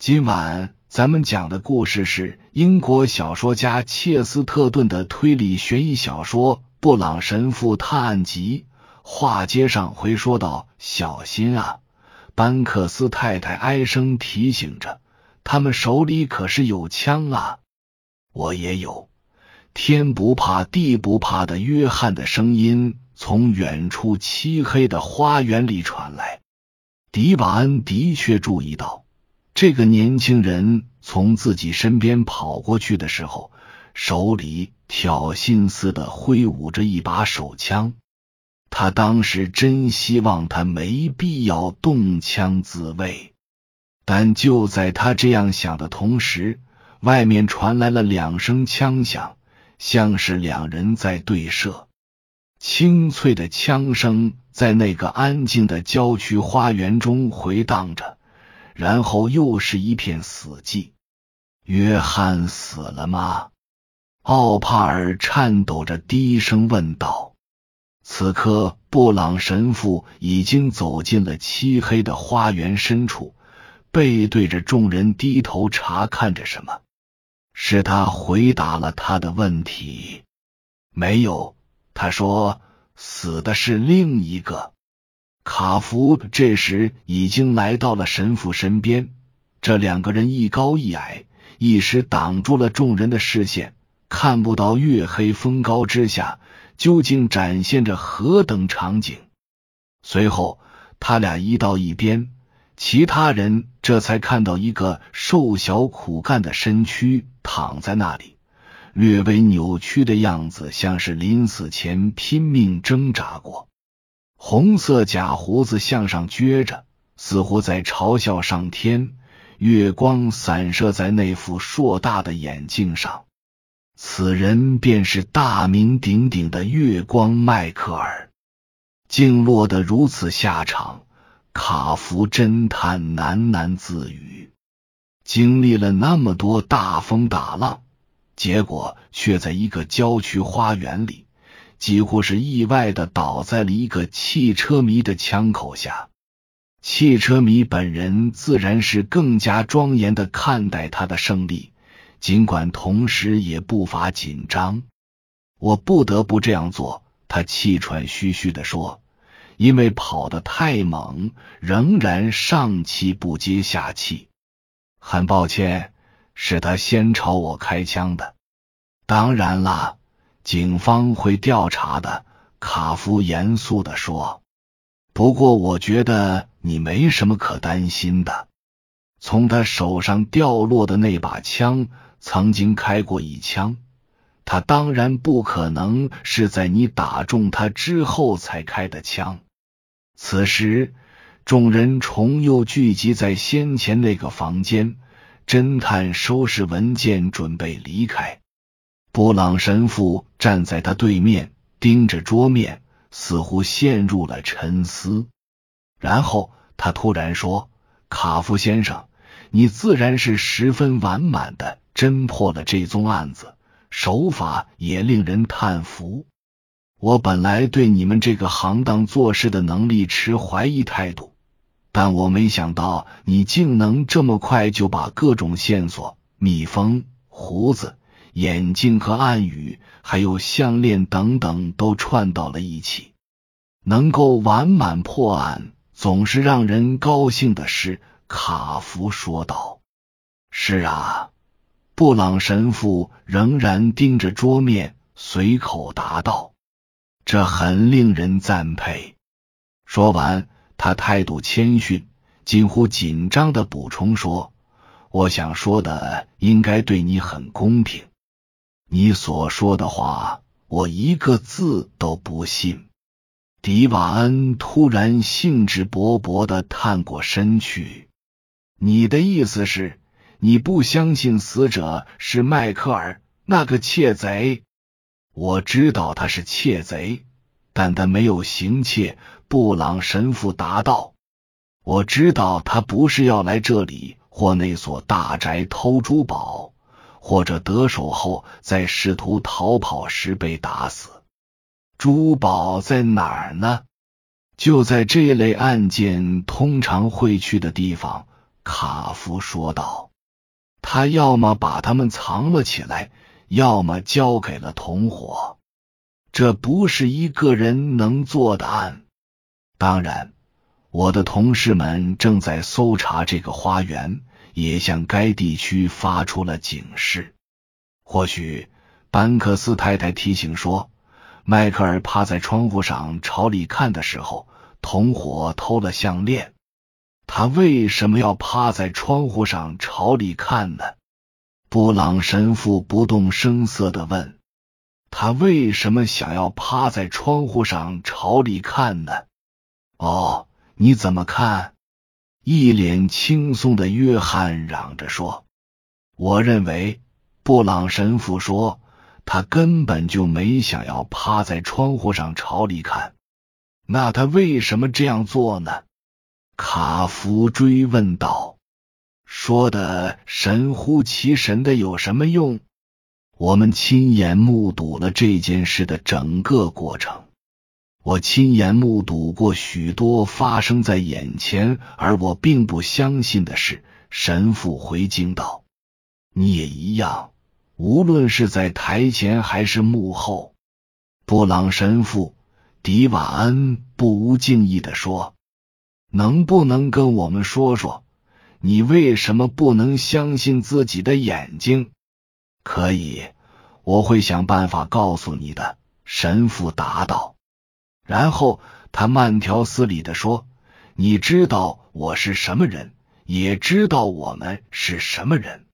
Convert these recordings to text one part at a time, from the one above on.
今晚咱们讲的故事是英国小说家切斯特顿的推理悬疑小说《布朗神父探案集》。话接上回说道：“小心啊！”班克斯太太哀声提醒着：“他们手里可是有枪啊！”我也有。天不怕地不怕的约翰的声音从远处漆黑的花园里传来。迪瓦恩的确注意到。这个年轻人从自己身边跑过去的时候，手里挑衅似的挥舞着一把手枪。他当时真希望他没必要动枪自卫，但就在他这样想的同时，外面传来了两声枪响，像是两人在对射。清脆的枪声在那个安静的郊区花园中回荡着。然后又是一片死寂。约翰死了吗？奥帕尔颤抖着低声问道。此刻，布朗神父已经走进了漆黑的花园深处，背对着众人，低头查看着什么。是他回答了他的问题。没有，他说死的是另一个。卡福这时已经来到了神父身边，这两个人一高一矮，一时挡住了众人的视线，看不到月黑风高之下究竟展现着何等场景。随后，他俩移到一边，其他人这才看到一个瘦小苦干的身躯躺在那里，略微扭曲的样子，像是临死前拼命挣扎过。红色假胡子向上撅着，似乎在嘲笑上天。月光散射在那副硕大的眼镜上，此人便是大名鼎鼎的月光迈克尔。竟落得如此下场，卡福侦探喃喃自语：经历了那么多大风大浪，结果却在一个郊区花园里。几乎是意外的倒在了一个汽车迷的枪口下。汽车迷本人自然是更加庄严的看待他的胜利，尽管同时也不乏紧张。我不得不这样做，他气喘吁吁的说，因为跑得太猛，仍然上气不接下气。很抱歉，是他先朝我开枪的。当然啦。警方会调查的，卡夫严肃的说。不过，我觉得你没什么可担心的。从他手上掉落的那把枪曾经开过一枪，他当然不可能是在你打中他之后才开的枪。此时，众人重又聚集在先前那个房间，侦探收拾文件，准备离开。布朗神父站在他对面，盯着桌面，似乎陷入了沉思。然后他突然说：“卡夫先生，你自然是十分完满的侦破了这宗案子，手法也令人叹服。我本来对你们这个行当做事的能力持怀疑态度，但我没想到你竟能这么快就把各种线索、蜜蜂、胡子。”眼镜和暗语，还有项链等等，都串到了一起，能够完满破案，总是让人高兴的事。卡夫说道：“是啊。”布朗神父仍然盯着桌面，随口答道：“这很令人赞佩。”说完，他态度谦逊，近乎紧张的补充说：“我想说的，应该对你很公平。”你所说的话，我一个字都不信。迪瓦恩突然兴致勃勃的探过身去。你的意思是，你不相信死者是迈克尔那个窃贼？我知道他是窃贼，但他没有行窃。布朗神父答道：“我知道他不是要来这里或那所大宅偷珠宝。”或者得手后，在试图逃跑时被打死。珠宝在哪儿呢？就在这类案件通常会去的地方。卡夫说道。他要么把他们藏了起来，要么交给了同伙。这不是一个人能做的案。当然，我的同事们正在搜查这个花园，也向该地区发出了警示。或许，班克斯太太提醒说，迈克尔趴在窗户上朝里看的时候，同伙偷了项链。他为什么要趴在窗户上朝里看呢？布朗神父不动声色的问。他为什么想要趴在窗户上朝里看呢？哦，你怎么看？一脸轻松的约翰嚷着说：“我认为。”布朗神父说：“他根本就没想要趴在窗户上朝里看。那他为什么这样做呢？”卡夫追问道：“说的神乎其神的有什么用？”我们亲眼目睹了这件事的整个过程。我亲眼目睹过许多发生在眼前而我并不相信的事。神父回敬道：“你也一样，无论是在台前还是幕后。”布朗神父迪瓦恩不无敬意的说：“能不能跟我们说说，你为什么不能相信自己的眼睛？”可以，我会想办法告诉你的。”神父答道。然后他慢条斯理的说：“你知道我是什么人，也知道我们是什么人。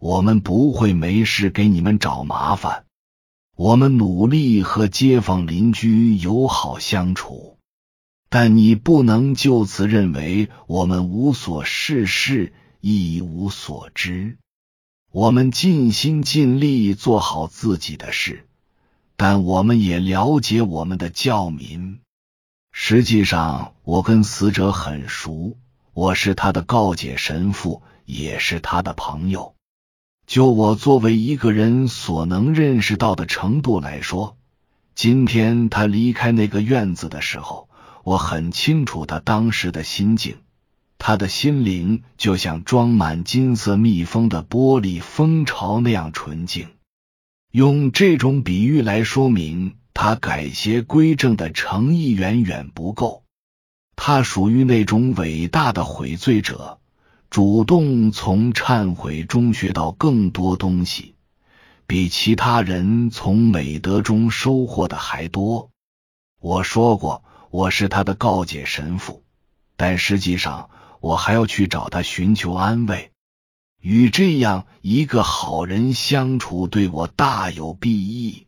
我们不会没事给你们找麻烦。我们努力和街坊邻居友好相处，但你不能就此认为我们无所事事，一无所知。”我们尽心尽力做好自己的事，但我们也了解我们的教民。实际上，我跟死者很熟，我是他的告解神父，也是他的朋友。就我作为一个人所能认识到的程度来说，今天他离开那个院子的时候，我很清楚他当时的心境。他的心灵就像装满金色蜜蜂的玻璃蜂巢那样纯净。用这种比喻来说明他改邪归正的诚意远远不够。他属于那种伟大的悔罪者，主动从忏悔中学到更多东西，比其他人从美德中收获的还多。我说过，我是他的告解神父，但实际上。我还要去找他寻求安慰，与这样一个好人相处对我大有裨益。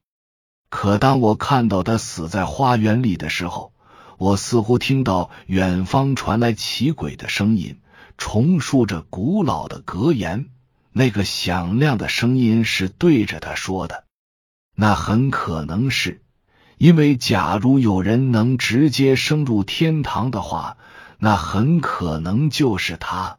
可当我看到他死在花园里的时候，我似乎听到远方传来奇诡的声音，重述着古老的格言。那个响亮的声音是对着他说的。那很可能是因为，假如有人能直接升入天堂的话。那很可能就是他。